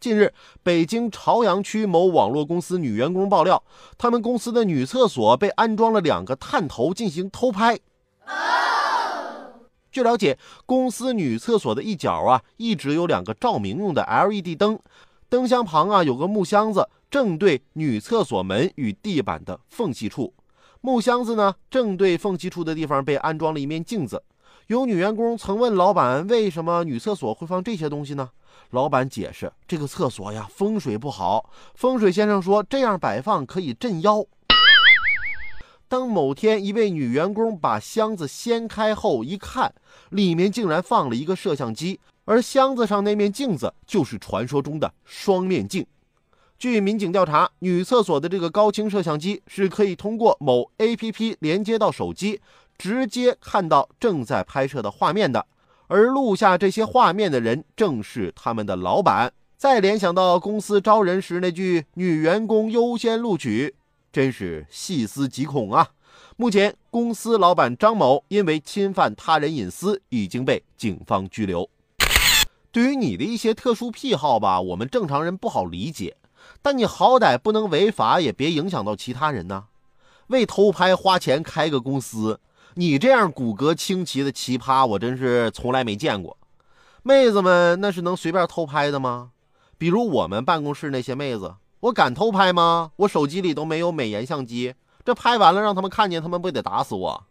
近日，北京朝阳区某网络公司女员工爆料，他们公司的女厕所被安装了两个探头进行偷拍。据了解，公司女厕所的一角啊，一直有两个照明用的 LED 灯，灯箱旁啊有个木箱子，正对女厕所门与地板的缝隙处。木箱子呢，正对缝隙处的地方被安装了一面镜子。有女员工曾问老板，为什么女厕所会放这些东西呢？老板解释，这个厕所呀风水不好，风水先生说这样摆放可以镇妖。当某天一位女员工把箱子掀开后一看，里面竟然放了一个摄像机，而箱子上那面镜子就是传说中的双面镜。据民警调查，女厕所的这个高清摄像机是可以通过某 APP 连接到手机。直接看到正在拍摄的画面的，而录下这些画面的人正是他们的老板。再联想到公司招人时那句“女员工优先录取”，真是细思极恐啊！目前，公司老板张某因为侵犯他人隐私已经被警方拘留。对于你的一些特殊癖好吧，我们正常人不好理解，但你好歹不能违法，也别影响到其他人呢。为偷拍花钱开个公司。你这样骨骼清奇的奇葩，我真是从来没见过。妹子们那是能随便偷拍的吗？比如我们办公室那些妹子，我敢偷拍吗？我手机里都没有美颜相机，这拍完了让他们看见，他们不得打死我？